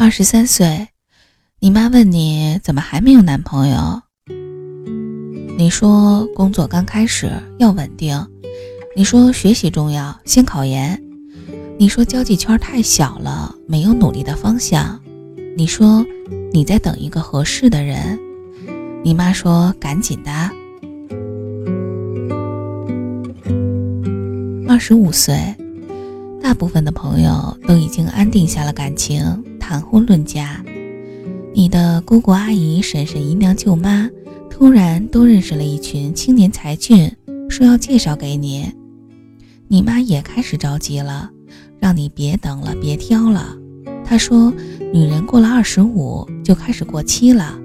二十三岁，你妈问你怎么还没有男朋友？你说工作刚开始要稳定，你说学习重要，先考研，你说交际圈太小了，没有努力的方向，你说你在等一个合适的人，你妈说赶紧的。二十五岁，大部分的朋友都已经安定下了感情，谈婚论嫁。你的姑姑阿姨、婶婶、姨娘、舅妈突然都认识了一群青年才俊，说要介绍给你。你妈也开始着急了，让你别等了，别挑了。她说，女人过了二十五就开始过期了。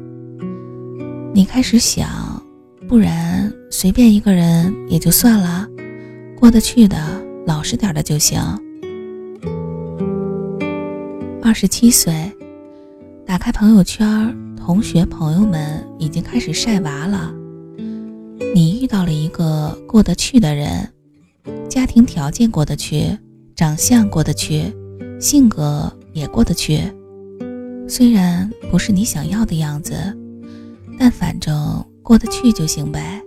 你开始想，不然随便一个人也就算了。过得去的，老实点的就行。二十七岁，打开朋友圈，同学朋友们已经开始晒娃了。你遇到了一个过得去的人，家庭条件过得去，长相过得去，性格也过得去。虽然不是你想要的样子，但反正过得去就行呗。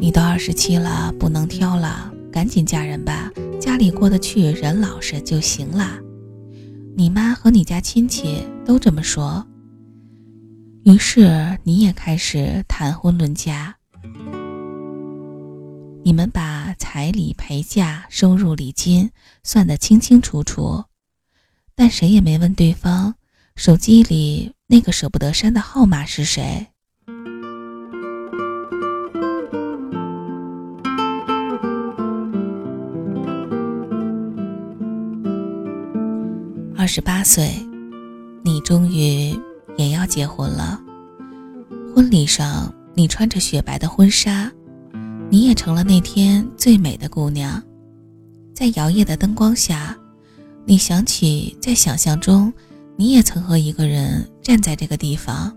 你都二十七了，不能挑了，赶紧嫁人吧，家里过得去，人老实就行了。你妈和你家亲戚都这么说。于是你也开始谈婚论嫁。你们把彩礼、陪嫁、收入、礼金算得清清楚楚，但谁也没问对方手机里那个舍不得删的号码是谁。二十八岁，你终于也要结婚了。婚礼上，你穿着雪白的婚纱，你也成了那天最美的姑娘。在摇曳的灯光下，你想起在想象中，你也曾和一个人站在这个地方。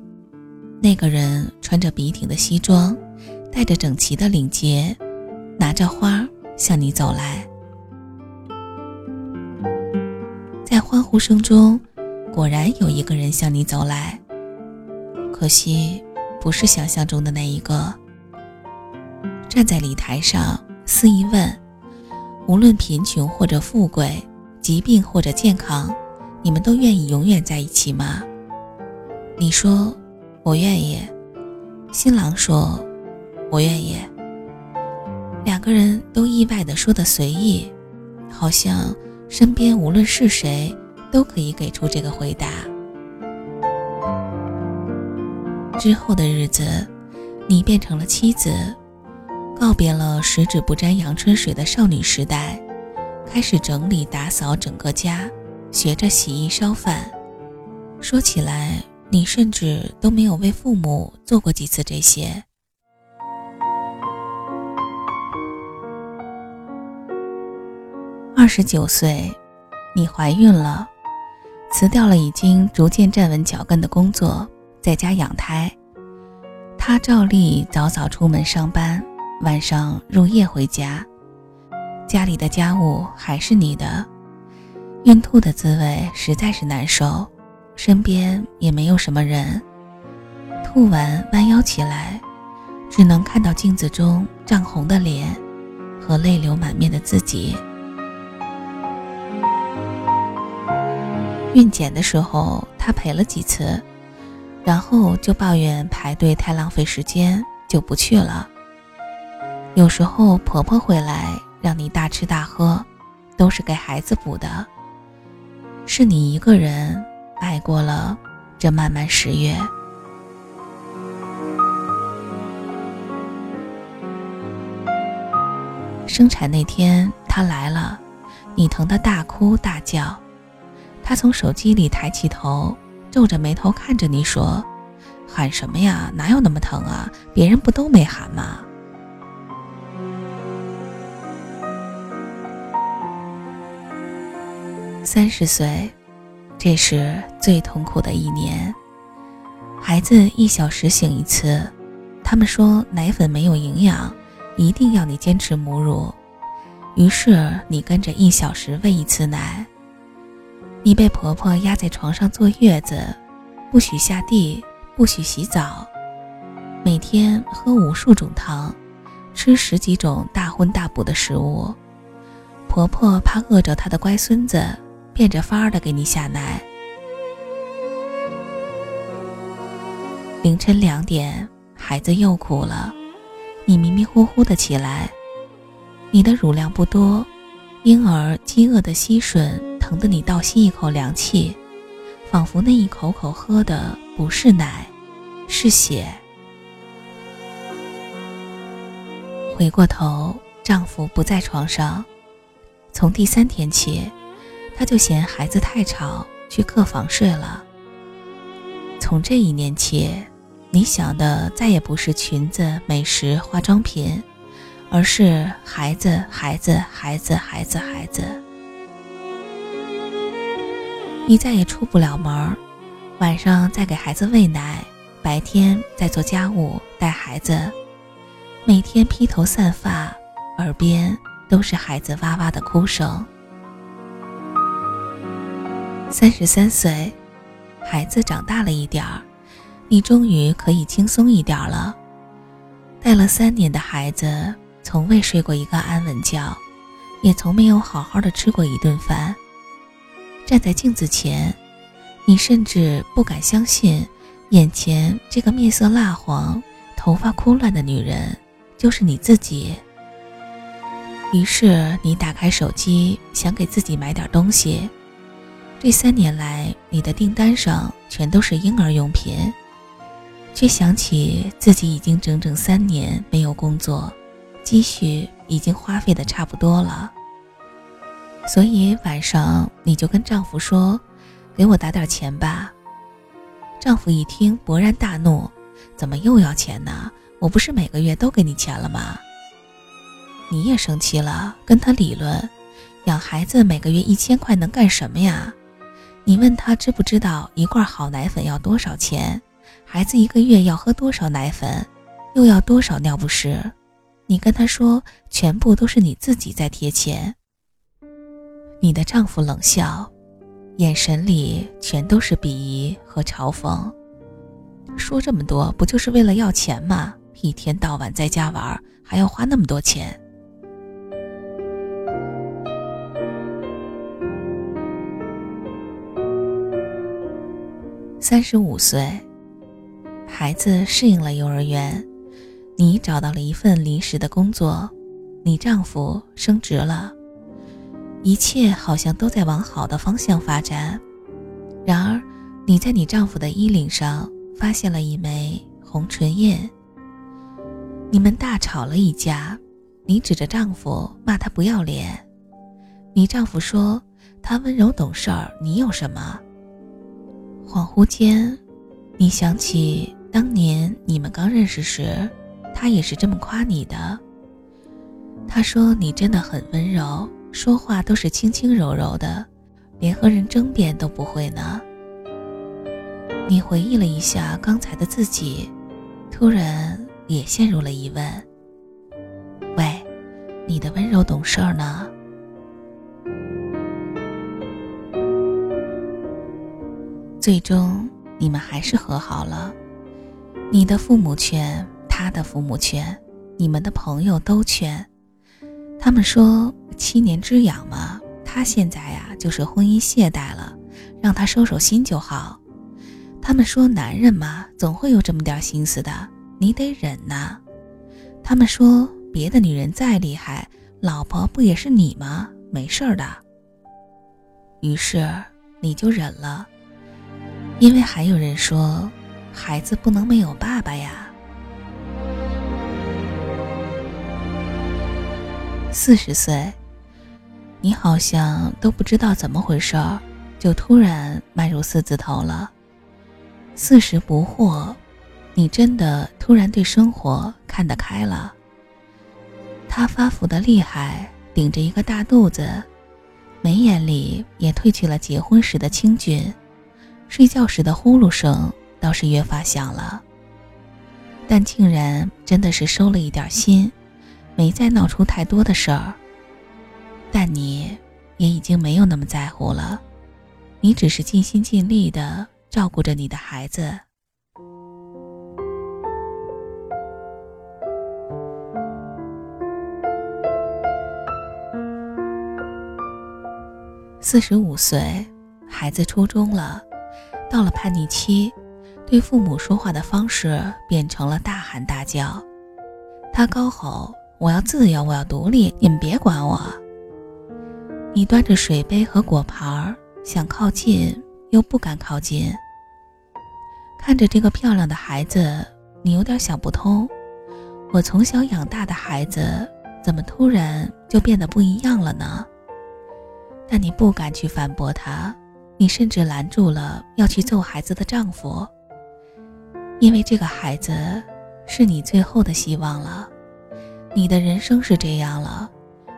那个人穿着笔挺的西装，戴着整齐的领结，拿着花向你走来。在欢呼声中，果然有一个人向你走来。可惜，不是想象中的那一个。站在礼台上，司仪问：“无论贫穷或者富贵，疾病或者健康，你们都愿意永远在一起吗？”你说：“我愿意。”新郎说：“我愿意。”两个人都意外地说的随意，好像。身边无论是谁，都可以给出这个回答。之后的日子，你变成了妻子，告别了十指不沾阳春水的少女时代，开始整理打扫整个家，学着洗衣烧饭。说起来，你甚至都没有为父母做过几次这些。十九岁，你怀孕了，辞掉了已经逐渐站稳脚跟的工作，在家养胎。他照例早早出门上班，晚上入夜回家。家里的家务还是你的，孕吐的滋味实在是难受，身边也没有什么人。吐完弯腰起来，只能看到镜子中涨红的脸和泪流满面的自己。孕检的时候，她陪了几次，然后就抱怨排队太浪费时间，就不去了。有时候婆婆回来让你大吃大喝，都是给孩子补的。是你一个人挨过了这漫漫十月。生产那天，他来了，你疼得大哭大叫。他从手机里抬起头，皱着眉头看着你说：“喊什么呀？哪有那么疼啊？别人不都没喊吗？”三十岁，这是最痛苦的一年。孩子一小时醒一次，他们说奶粉没有营养，一定要你坚持母乳。于是你跟着一小时喂一次奶。你被婆婆压在床上坐月子，不许下地，不许洗澡，每天喝无数种汤，吃十几种大荤大补的食物。婆婆怕饿着她的乖孙子，变着法儿的给你下奶。凌晨两点，孩子又哭了，你迷迷糊糊的起来，你的乳量不多，婴儿饥饿的吸吮。疼得你倒吸一口凉气，仿佛那一口口喝的不是奶，是血。回过头，丈夫不在床上。从第三天起，他就嫌孩子太吵，去客房睡了。从这一年起，你想的再也不是裙子、美食、化妆品，而是孩子，孩子，孩子，孩子，孩子。你再也出不了门晚上再给孩子喂奶，白天在做家务带孩子，每天披头散发，耳边都是孩子哇哇的哭声。三十三岁，孩子长大了一点儿，你终于可以轻松一点了。带了三年的孩子，从未睡过一个安稳觉，也从没有好好的吃过一顿饭。站在镜子前，你甚至不敢相信，眼前这个面色蜡黄、头发枯乱的女人就是你自己。于是你打开手机，想给自己买点东西。这三年来，你的订单上全都是婴儿用品，却想起自己已经整整三年没有工作，积蓄已经花费的差不多了。所以晚上你就跟丈夫说：“给我打点钱吧。”丈夫一听勃然大怒：“怎么又要钱呢？我不是每个月都给你钱了吗？”你也生气了，跟他理论：“养孩子每个月一千块能干什么呀？”你问他知不知道一罐好奶粉要多少钱？孩子一个月要喝多少奶粉？又要多少尿不湿？你跟他说：“全部都是你自己在贴钱。”你的丈夫冷笑，眼神里全都是鄙夷和嘲讽。说这么多，不就是为了要钱吗？一天到晚在家玩，还要花那么多钱。三十五岁，孩子适应了幼儿园，你找到了一份临时的工作，你丈夫升职了。一切好像都在往好的方向发展，然而，你在你丈夫的衣领上发现了一枚红唇印。你们大吵了一架，你指着丈夫骂他不要脸，你丈夫说他温柔懂事儿，你有什么？恍惚间，你想起当年你们刚认识时，他也是这么夸你的。他说你真的很温柔。说话都是轻轻柔柔的，连和人争辩都不会呢。你回忆了一下刚才的自己，突然也陷入了疑问：喂，你的温柔懂事儿呢？最终你们还是和好了。你的父母劝，他的父母劝，你们的朋友都劝。他们说七年之痒嘛，他现在呀就是婚姻懈怠了，让他收收心就好。他们说男人嘛，总会有这么点心思的，你得忍呐。他们说别的女人再厉害，老婆不也是你吗？没事儿的。于是你就忍了，因为还有人说，孩子不能没有爸爸呀。四十岁，你好像都不知道怎么回事儿，就突然迈入四字头了。四十不惑，你真的突然对生活看得开了。他发福的厉害，顶着一个大肚子，眉眼里也褪去了结婚时的清俊，睡觉时的呼噜声倒是越发响了。但竟然真的是收了一点心。没再闹出太多的事儿，但你也已经没有那么在乎了。你只是尽心尽力的照顾着你的孩子。四十五岁，孩子初中了，到了叛逆期，对父母说话的方式变成了大喊大叫。他高吼：“我要自由，我要独立，你们别管我。”你端着水杯和果盘，想靠近又不敢靠近。看着这个漂亮的孩子，你有点想不通：我从小养大的孩子，怎么突然就变得不一样了呢？但你不敢去反驳他，你甚至拦住了要去揍孩子的丈夫，因为这个孩子是你最后的希望了。你的人生是这样了，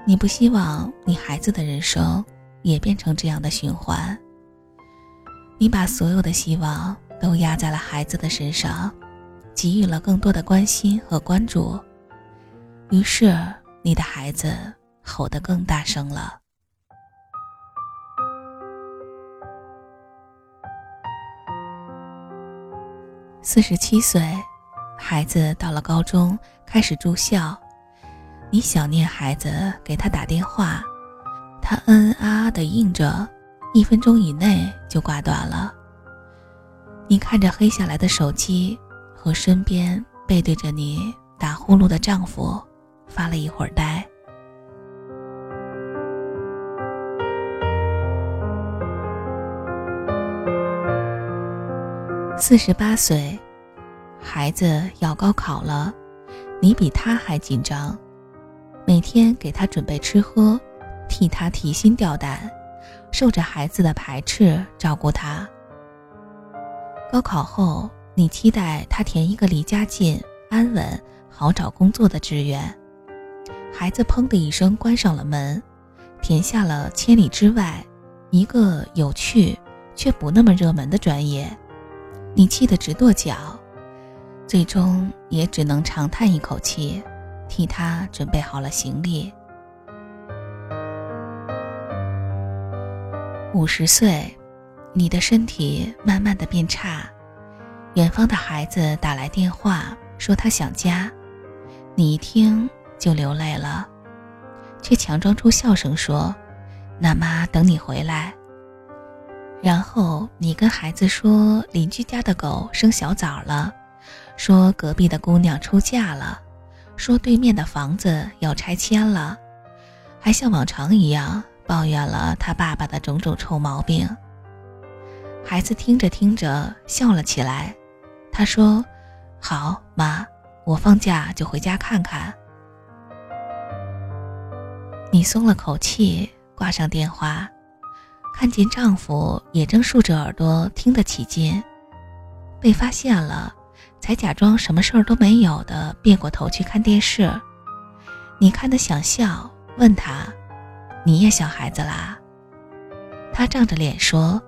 你不希望你孩子的人生也变成这样的循环。你把所有的希望都压在了孩子的身上，给予了更多的关心和关注，于是你的孩子吼得更大声了。四十七岁，孩子到了高中，开始住校。你想念孩子，给他打电话，他嗯啊啊的应着，一分钟以内就挂断了。你看着黑下来的手机，和身边背对着你打呼噜的丈夫，发了一会儿呆。四十八岁，孩子要高考了，你比他还紧张，每天给他准备吃喝，替他提心吊胆，受着孩子的排斥照顾他。高考后，你期待他填一个离家近、安稳、好找工作的志愿，孩子砰的一声关上了门，填下了千里之外，一个有趣却不那么热门的专业。你气得直跺脚，最终也只能长叹一口气，替他准备好了行李。五十岁，你的身体慢慢的变差，远方的孩子打来电话说他想家，你一听就流泪了，却强装出笑声说：“那妈等你回来。”然后你跟孩子说邻居家的狗生小崽了，说隔壁的姑娘出嫁了，说对面的房子要拆迁了，还像往常一样抱怨了他爸爸的种种臭毛病。孩子听着听着笑了起来，他说：“好妈，我放假就回家看看。”你松了口气，挂上电话。看见丈夫也正竖着耳朵听得起劲，被发现了，才假装什么事儿都没有的别过头去看电视。你看得想笑，问他：“你也想孩子啦？”他涨着脸说：“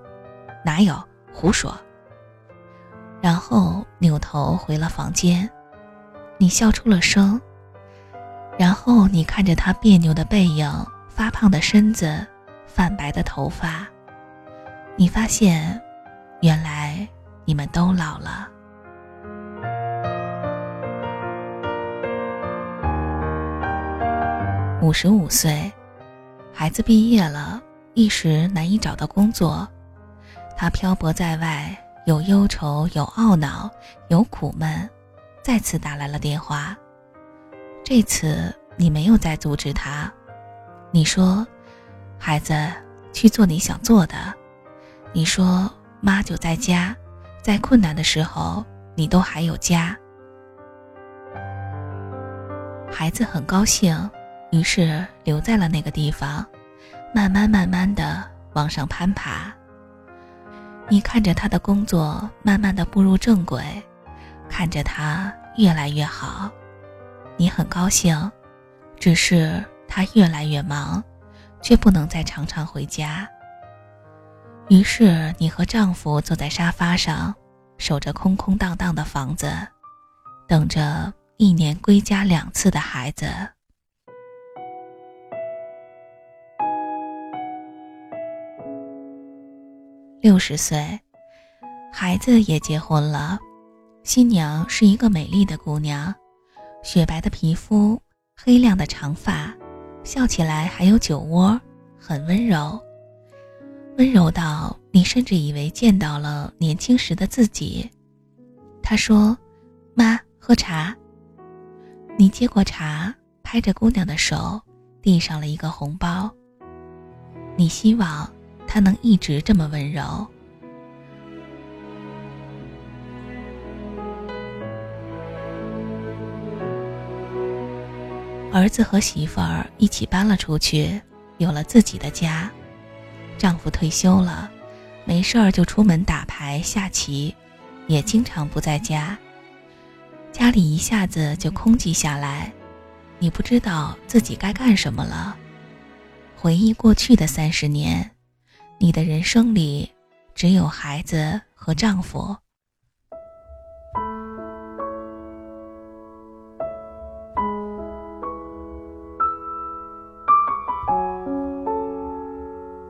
哪有，胡说。”然后扭头回了房间。你笑出了声。然后你看着他别扭的背影，发胖的身子。泛白的头发，你发现，原来你们都老了。五十五岁，孩子毕业了，一时难以找到工作，他漂泊在外，有忧愁，有懊恼，有苦闷，再次打来了电话。这次你没有再阻止他，你说。孩子，去做你想做的。你说妈就在家，在困难的时候，你都还有家。孩子很高兴，于是留在了那个地方，慢慢慢慢的往上攀爬。你看着他的工作慢慢的步入正轨，看着他越来越好，你很高兴，只是他越来越忙。却不能再常常回家。于是你和丈夫坐在沙发上，守着空空荡荡的房子，等着一年归家两次的孩子。六十岁，孩子也结婚了。新娘是一个美丽的姑娘，雪白的皮肤，黑亮的长发，笑起来还有酒窝，很温柔，温柔到你甚至以为见到了年轻时的自己。她说：“妈，喝茶。”你接过茶，拍着姑娘的手，递上了一个红包。你希望他能一直这么温柔。儿子和媳妇儿一起搬了出去，有了自己的家。丈夫退休了，没事儿就出门打牌下棋，也经常不在家。家里一下子就空寂下来，你不知道自己该干什么了。回忆过去的三十年，你的人生里只有孩子和丈夫。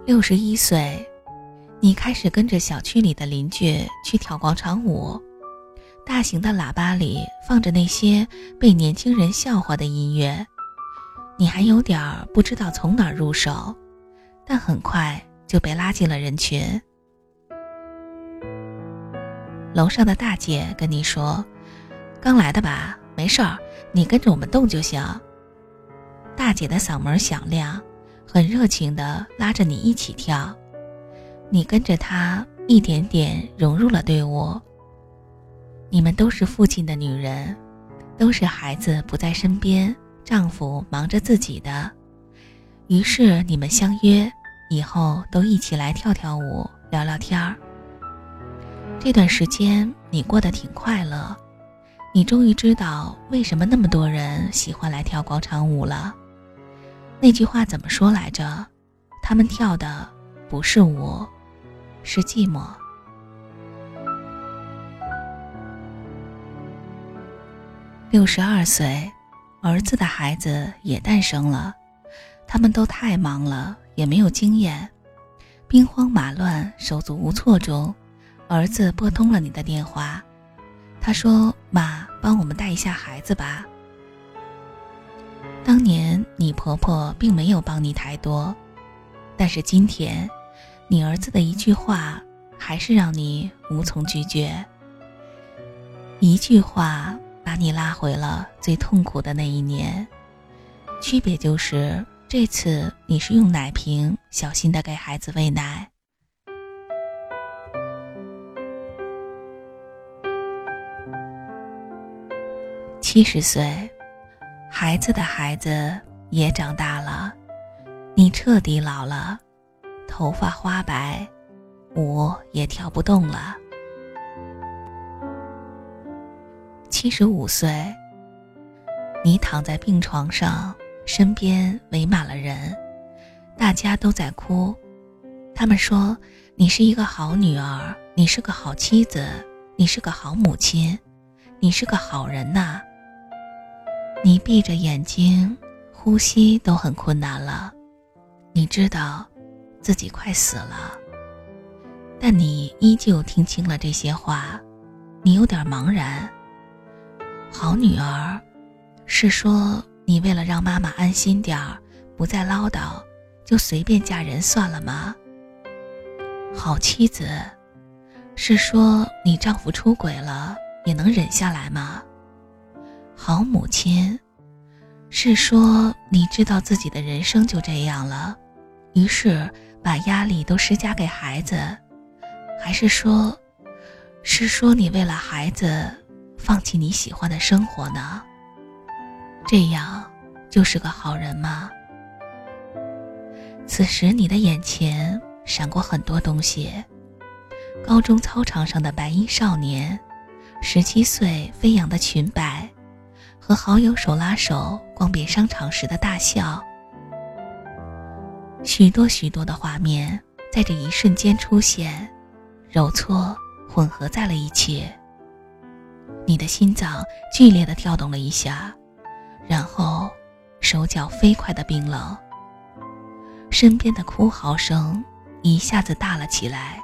六十一岁，你开始跟着小区里的邻居去跳广场舞，大型的喇叭里放着那些被年轻人笑话的音乐，你还有点不知道从哪入手，但很快就被拉进了人群。楼上的大姐跟你说：“刚来的吧，没事儿，你跟着我们动就行。”大姐的嗓门响亮。很热情地拉着你一起跳，你跟着她一点点融入了队伍。你们都是父亲的女人，都是孩子不在身边，丈夫忙着自己的，于是你们相约以后都一起来跳跳舞、聊聊天儿。这段时间你过得挺快乐，你终于知道为什么那么多人喜欢来跳广场舞了。那句话怎么说来着？他们跳的不是舞，是寂寞。六十二岁，儿子的孩子也诞生了，他们都太忙了，也没有经验，兵荒马乱、手足无措中，儿子拨通了你的电话，他说：“妈，帮我们带一下孩子吧。”当年你婆婆并没有帮你太多，但是今天，你儿子的一句话还是让你无从拒绝。一句话把你拉回了最痛苦的那一年，区别就是这次你是用奶瓶小心的给孩子喂奶。七十岁。孩子的孩子也长大了，你彻底老了，头发花白，舞也跳不动了。七十五岁，你躺在病床上，身边围满了人，大家都在哭，他们说你是一个好女儿，你是个好妻子，你是个好母亲，你是个好人呐。你闭着眼睛，呼吸都很困难了。你知道，自己快死了，但你依旧听清了这些话。你有点茫然。好女儿，是说你为了让妈妈安心点儿，不再唠叨，就随便嫁人算了吗？好妻子，是说你丈夫出轨了也能忍下来吗？好母亲，是说你知道自己的人生就这样了，于是把压力都施加给孩子，还是说，是说你为了孩子放弃你喜欢的生活呢？这样就是个好人吗？此时你的眼前闪过很多东西：高中操场上的白衣少年，十七岁飞扬的裙摆。和好友手拉手逛遍商场时的大笑，许多许多的画面在这一瞬间出现，揉搓混合在了一起。你的心脏剧烈的跳动了一下，然后手脚飞快的冰冷。身边的哭嚎声一下子大了起来，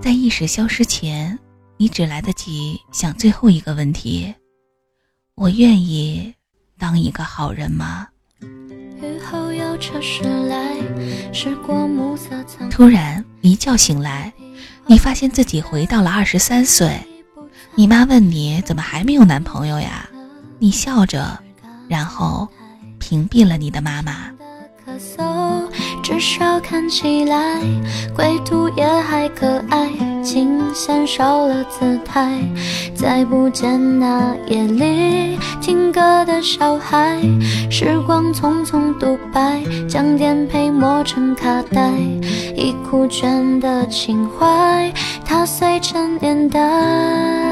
在意识消失前，你只来得及想最后一个问题：我愿意当一个好人吗？突然一觉醒来，你发现自己回到了二十三岁。你妈问你怎么还没有男朋友呀？你笑着，然后屏蔽了你的妈妈。至少看起来，归途也还可爱。琴弦少了姿态，再不见那夜里听歌的小孩。时光匆匆独白，将颠沛磨成卡带。已枯卷的情怀，踏碎成年代。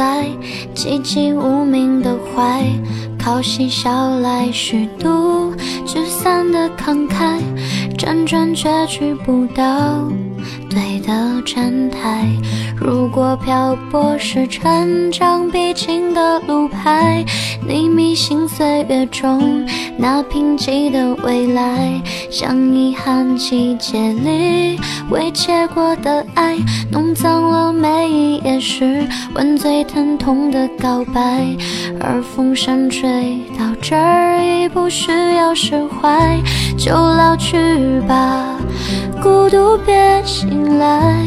在寂寂无名的怀，靠嬉笑来虚度聚散的慷慨。辗转却去不到对的站台。如果漂泊是成长必经的路牌，你迷信岁月中那贫瘠的未来，像遗憾季节里未结果的爱，弄脏了每一页诗，吻最疼痛的告白。而风声吹到这儿已不需要释怀，就老去吧，孤独别醒来。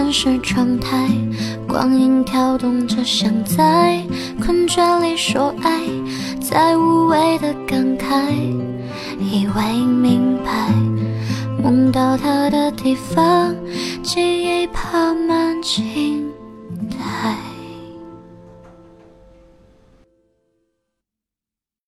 心人是窗台。光影跳动着，想在困倦里说爱，在无谓的感慨，以为明白。梦到他的地方，记忆爬满青。